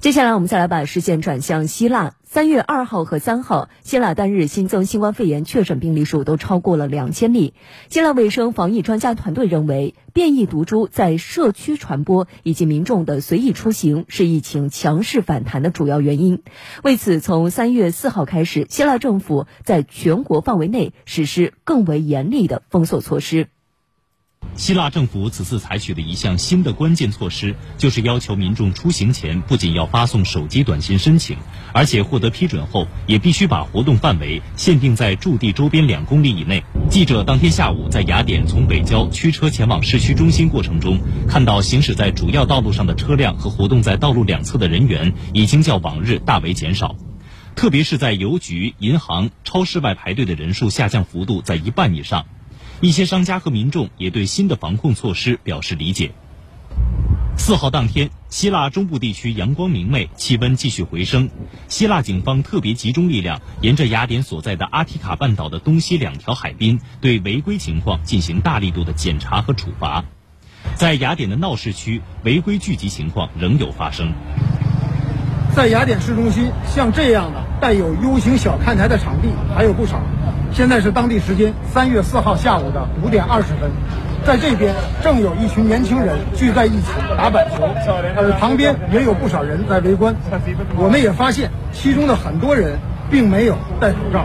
接下来，我们再来把视线转向希腊。三月二号和三号，希腊单日新增新冠肺炎确诊病例数都超过了两千例。希腊卫生防疫专家团队认为，变异毒株在社区传播以及民众的随意出行是疫情强势反弹的主要原因。为此，从三月四号开始，希腊政府在全国范围内实施更为严厉的封锁措施。希腊政府此次采取的一项新的关键措施，就是要求民众出行前不仅要发送手机短信申请，而且获得批准后也必须把活动范围限定在驻地周边两公里以内。记者当天下午在雅典从北郊驱车前往市区中心过程中，看到行驶在主要道路上的车辆和活动在道路两侧的人员已经较往日大为减少，特别是在邮局、银行、超市外排队的人数下降幅度在一半以上。一些商家和民众也对新的防控措施表示理解。四号当天，希腊中部地区阳光明媚，气温继续回升。希腊警方特别集中力量，沿着雅典所在的阿提卡半岛的东西两条海滨，对违规情况进行大力度的检查和处罚。在雅典的闹市区，违规聚集情况仍有发生。在雅典市中心，像这样的带有 U 型小看台的场地还有不少。现在是当地时间三月四号下午的五点二十分，在这边正有一群年轻人聚在一起打板球，而旁边也有不少人在围观。我们也发现其中的很多人并没有戴口罩。